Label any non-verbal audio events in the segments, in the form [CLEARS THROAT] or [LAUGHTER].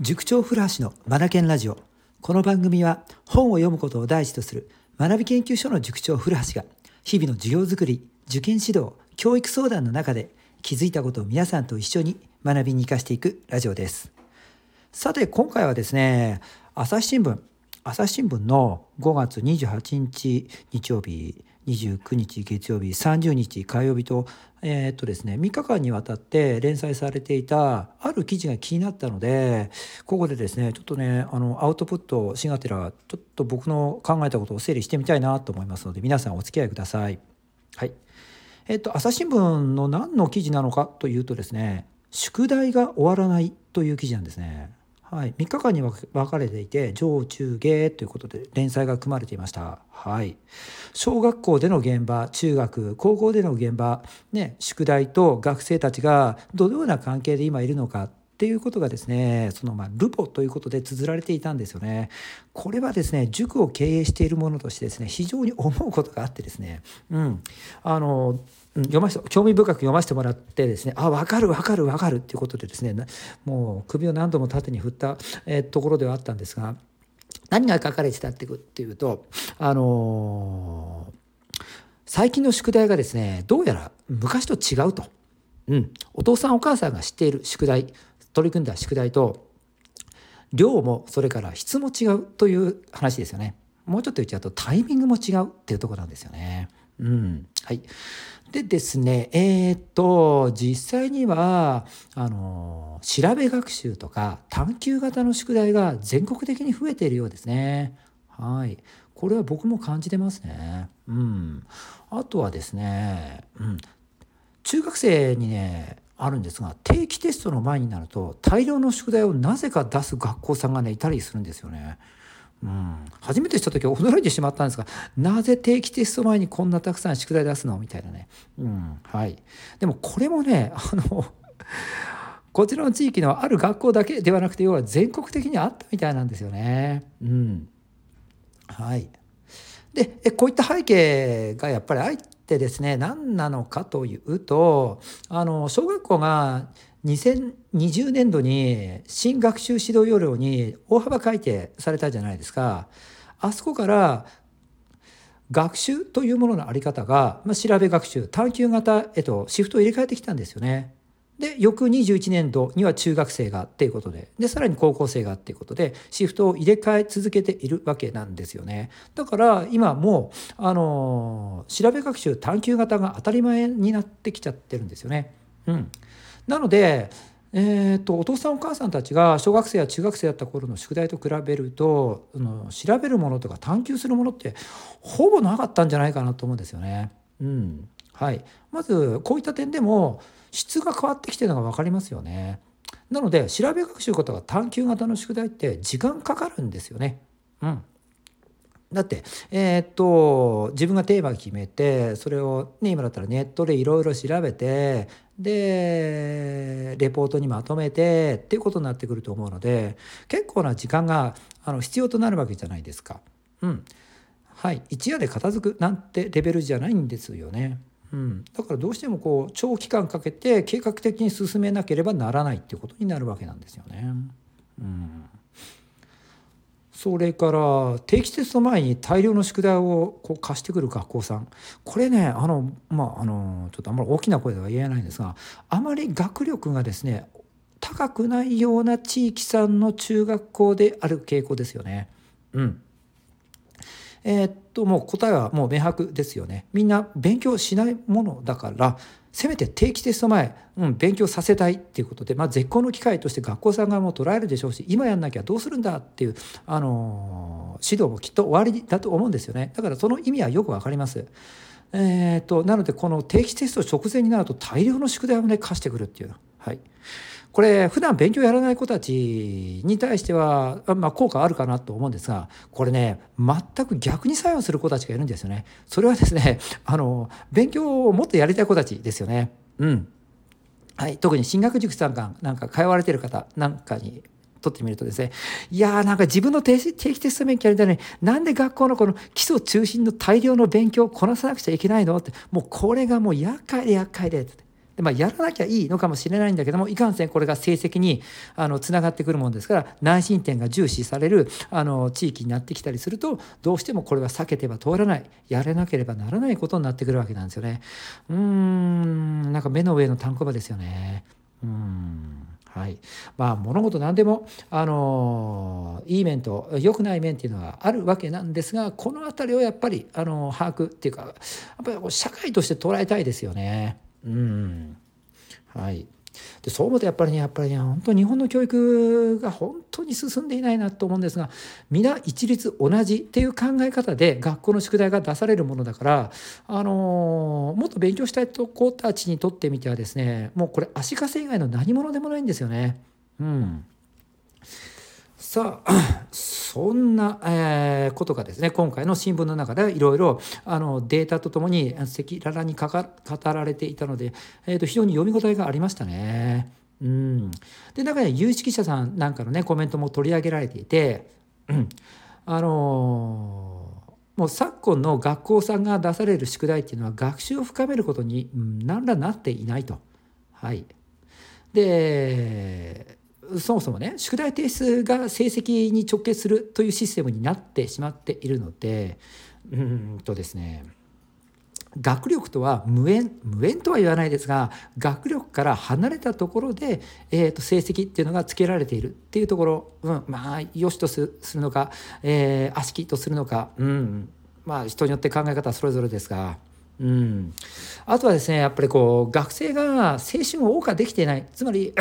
塾長古橋のマナケンラジオ。この番組は本を読むことを第一とする学び研究所の塾長古橋が日々の授業づくり、受験指導、教育相談の中で気づいたことを皆さんと一緒に学びに生かしていくラジオです。さて今回はですね、朝日新聞、朝日新聞の5月28日日曜日29日月曜日30日火曜日と,、えー、っとですね、3日間にわたって連載されていたある記事が気になったのでここでですねちょっとねあのアウトプットしがてらちょっと僕の考えたことを整理してみたいなと思いますので皆さんお付き合いください。はいえっと、朝日新聞の何の記事なのかというとですね宿題が終わらないという記事なんですね。はい、3日間に分かれていて上中下ということで連載が組まれていました。はい、小学校での現場中学高校での現場、ね、宿題と学生たちがどのような関係で今いるのかっていうことがですねそのまあルポということで綴られていたんですよね。これはですね塾を経営しているものとしてですね非常に思うことがあってですね、うん、あの読ませ興味深く読ませてもらってですねあ分かる分かる分かるっていうことでですねもう首を何度も縦に振った、え、ところではあったんですが何が書かれてたっていうとあのー、最近の宿題がですねどうやら昔と違うと、うん、お父さんお母さんが知っている宿題。取り組んだ宿題と量もそれから質も違うという話ですよね。もうちょっと言っちゃうとタイミングも違うっていうところなんですよね。うん。はい。でですね、えー、っと、実際には、あの、調べ学習とか探究型の宿題が全国的に増えているようですね。はい。これは僕も感じてますね。うん。あとはですね、うん。中学生にね、あるんですが定期テストの前になると大量の宿題をなぜか出す学校さんがねいたりするんですよね。うん、初めてした時は驚いてしまったんですがなぜ定期テスト前にこんなたくさん宿題出すの？みたいなね、うん。はい、でもこれもねあの [LAUGHS] こちらの地域のある学校だけではなくて要は全国的にあったみたいなんですよね。うん。はい、でこういった背景がやっぱりあってですね何なのかというとあの小学校が2020年度に新学習指導要領に大幅改定されたじゃないですか。あそこから学習というものの在り方が、まあ、調べ学習探究型へとシフトを入れ替えてきたんですよね。で翌21年度には中学生がっていうことででさらに高校生がっていうことでシフトを入れ替え続けているわけなんですよねだから今もうあの調べ学習探究型が当たり前になってきちゃってるんですよね。うん、なので、えーと、お父さんお母さんたちが小学生や中学生だった頃の宿題と比べるとの調べるものとか探求するものってほぼなかったんじゃないかなと思うんですよね。うんはい、まずこういった点でも質が変わってきてるのが分かりますよね。なので調べ学習とか探究型の宿題って時間かかるんですよね。うん、だって、えー、っと、自分がテーマ決めて、それを、ね、今だったらネットでいろいろ調べて、で、レポートにまとめてっていうことになってくると思うので、結構な時間があの必要となるわけじゃないですか。うん。はい。一夜で片付くなんてレベルじゃないんですよね。うん、だからどうしてもこう長期間かけて計画的に進めなければならないっていうことになるわけなんですよね。うんそれから定期テスト前に大量の宿題をこう貸してくる学校さんこれねあのまああのちょっとあんまり大きな声では言えないんですがあまり学力がですね高くないような地域さんの中学校である傾向ですよね。うんえー、っともう答えはもう明白ですよね。みんな勉強しないものだからせめて定期テスト前、うん、勉強させたいっていうことで、まあ、絶好の機会として学校さんがもう捉えるでしょうし今やんなきゃどうするんだっていう、あのー、指導もきっと終わりだと思うんですよねだからその意味はよく分かります。えーと、なのでこの定期テスト直前になると大量の宿題をね課してくるっていう。はいこれ普段勉強やらない子たちに対しては、まあ、効果あるかなと思うんですがこれね全く逆に作用する子たちがいるんですよね。それはですねあの勉強をもっとやりたい子たちですよね。うんはい、特に進学塾さんがなんか通われてる方なんかにとってみるとですねいやーなんか自分の定期テスト勉強やりたいのになんで学校のこの基礎中心の大量の勉強をこなさなくちゃいけないのってもうこれがもう厄介で厄介でって。で、まあ、やらなきゃいいのかもしれないんだけどもいかんせんこれが成績にあのつながってくるもんですから内申点が重視されるあの地域になってきたりするとどうしてもこれは避けては通らないやれなければならないことになってくるわけなんですよね。うーんなんか目の上の単行場ですよね。うんはいまあ、物事何でも、あのいい面と良くない面っていうのはあるわけなんですがこの辺りをやっぱり、あの把握っていうかやっぱり社会として捉えたいですよね。うんはい。でそう思うとやっぱりねやっぱりね本当日本の教育が本当に進んでいないなと思うんですが皆一律同じっていう考え方で学校の宿題が出されるものだからあのもっと勉強したい子たちにとってみてはですねもうこれ足かせ以外の何者でもないんですよね。うん。さあ [CLEARS THROAT] そんな、え、ことがですね今回の新聞の中でいろいろデータとともに赤裸々にかか語られていたので、えーと、非常に読み応えがありましたね。うん、で中には有識者さんなんかのねコメントも取り上げられていて、うん、あのーもう昨今の学校さんが出される宿題っていうのは学習を深めることに何らなっていないと。はい、でそもそもね宿題提出が成績に直結するというシステムになってしまっているのでうんとですね学力とは無縁無縁とは言わないですが学力から離れたところで、えー、と成績っていうのがつけられているっていうところ、うん、まあ良しとするのか、えー、悪しきとするのか、うん、まあ人によって考え方はそれぞれですが。うん、あとはですねやっぱりこう学生が青春を謳歌できていないつまり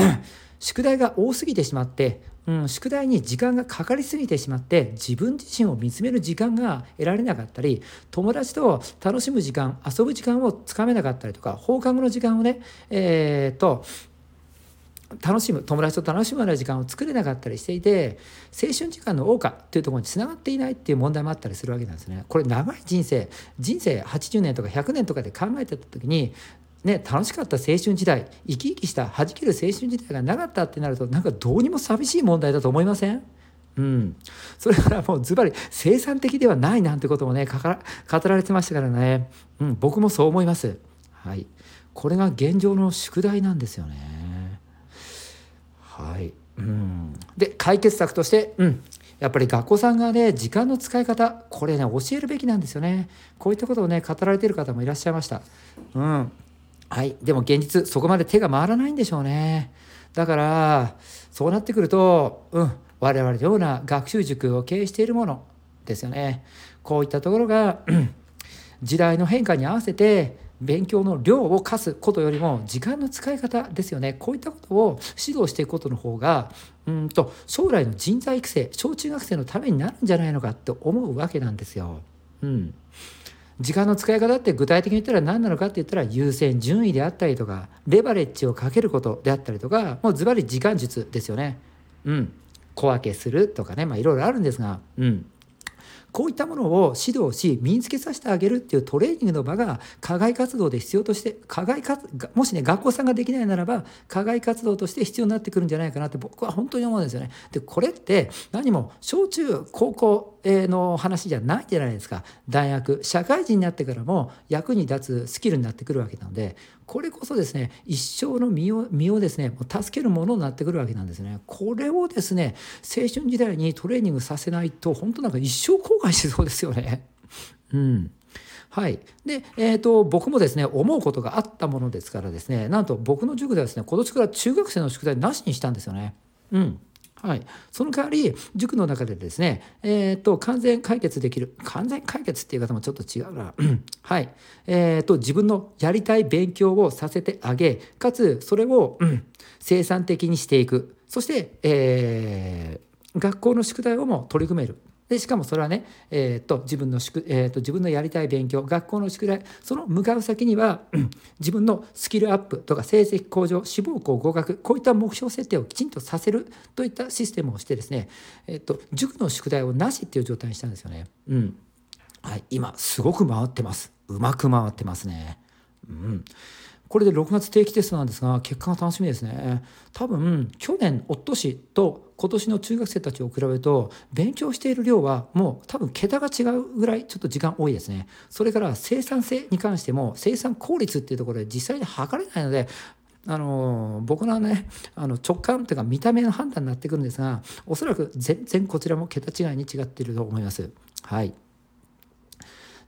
宿題が多すぎてしまって、うん、宿題に時間がかかりすぎてしまって自分自身を見つめる時間が得られなかったり友達と楽しむ時間遊ぶ時間をつかめなかったりとか放課後の時間をねえー、っと楽しむ友達と楽しむような時間を作れなかったりしていて青春時間の謳歌っていうところにつながっていないっていう問題もあったりするわけなんですね。これ長い人生人生80年とか100年とかで考えてた時にね、楽しかった青春時代生き生きした弾ける青春時代がなかったってなるとなんかどうにも寂しい問題だと思いません？うん、それからもうズバリ生産的ではないなんてこともね語られてましたからね、うん、僕もそう思います。はい、これが現状の宿題なんですよね。はい、うん、で解決策として、うん、やっぱり学校さんがね時間の使い方これね教えるべきなんですよね。こういったことをね語られている方もいらっしゃいました。うんはい。でも現実、そこまで手が回らないんでしょうね。だから、そうなってくると、うん、我々のような学習塾を経営しているものですよね。こういったところが、時代の変化に合わせて、勉強の量を課すことよりも時間の使い方ですよねこういったことを指導していくことの方がうんと将来の人材育成小中学生のためになるんじゃないのかって思うわけなんですよ。うん、時間の使い方って具体的に言ったら何なのかって言ったら優先順位であったりとかレバレッジをかけることであったりとかもうズバリ時間術ですよね。うん。小分けするとかねまあいろいろあるんですがうんこういったものを指導し身につけさせてあげるっていうトレーニングの場が課外活動で必要として課外活もしね学校さんができないならば課外活動として必要になってくるんじゃないかなって僕は本当に思うんですよね。でこれって何も小中高校の話じゃないじゃないですか大学社会人になってからも役に立つスキルになってくるわけなのでこれこそですね一生の身を身をですね助けるものになってくるわけなんですねこれをですね青春時代にトレーニングさせないと本当なんか一生後悔しそうですよね。うん。はい。で、えっ、ー、と、僕もですね、思うことがあったものですからですね、なんと僕の塾ではですね、今年から中学生の宿題なしにしたんですよね。うん。はい、その代わり塾の中でですね、えーと、完全解決できる完全解決っていう方もちょっと違うな、はい、えーと、自分のやりたい勉強をさせてあげかつそれを、うん、生産的にしていく。そして、えー、学校の宿題をも取り組めるでしかもそれはね、えーと、自分の宿、えーと、自分のやりたい勉強学校の宿題その向かう先には、うん、自分のスキルアップとか成績向上志望校合格こういった目標設定をきちんとさせるといったシステムをしてですね、えーと、塾の宿題をなしっていう状態にしたんですよね。うんはい、今すごく回ってますうまく回ってますね。うんこれで6月定期テストなんですが結果が楽しみですね。多分去年おとしと今年の中学生たちを比べると勉強している量はもう多分桁が違うぐらいちょっと時間多いですね。それから生産性に関しても生産効率っていうところで実際に測れないのであの僕のねあの直感というか見た目の判断になってくるんですがおそらく全然こちらも桁違いに違っていると思います。はい。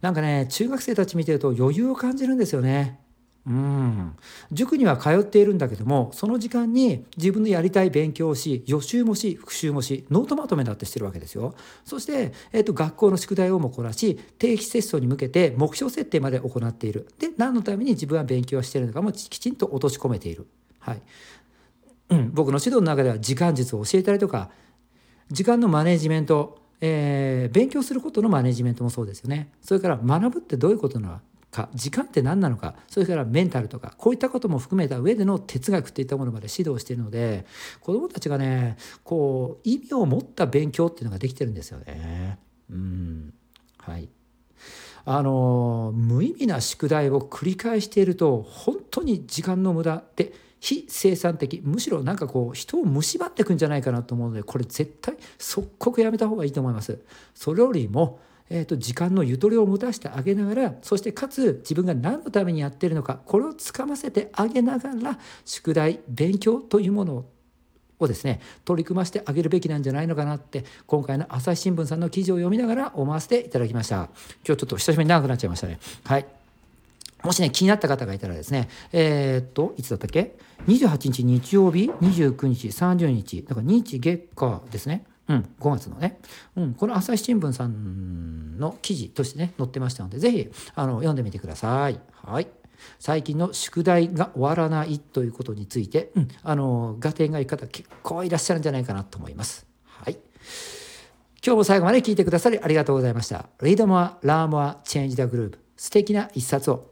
なんかね中学生たち見てると余裕を感じるんですよね。うん。塾には通っているんだけどもその時間に自分のやりたい勉強をし予習もし復習もしノートまとめだってしてるわけですよ。そして、えーと、学校の宿題をもこなし定期テストに向けて目標設定まで行っている。で何のために自分は勉強しているのかもきちんと落とし込めている、はい。うん、僕の指導の中では時間術を教えたりとか時間のマネジメントえー、勉強することのマネジメントもそうですよね。それから学ぶってどういうことなのか時間って何なのかそれからメンタルとかこういったことも含めた上での哲学っていったものまで指導しているので子どもたちがねこう意味を持った勉強っていうのができてるんですよね。うんはいあの無意味な宿題を繰り返していると本当に時間の無駄で非生産的むしろなんかこう人を蝕ってくんじゃないかなと思うのでこれ絶対即刻やめた方がいいと思います。それよりもえーと、時間のゆとりを持たせてあげながらそしてかつ自分が何のためにやってるのかこれをつかませてあげながら宿題勉強というものをですね取り組ませてあげるべきなんじゃないのかなって今回の朝日新聞さんの記事を読みながら思わせていただきました今日ちょっと久しぶりに長くなっちゃいましたねはいもしね、気になった方がいたらですね、えー、っと、いつだったっけ ?28 日日曜日、29日、30日、だから日月火ですね。うん、5月のね、うん、この朝日新聞さんの記事としてね載ってましたのでぜひあの読んでみてください。はい最近の宿題が終わらないということについて、うん、あの合点がいく方結構いらっしゃるんじゃないかなと思います。はい。今日も最後まで聞いてくださりありがとうございました。Read more, learn more, change the group. 素敵な一冊を。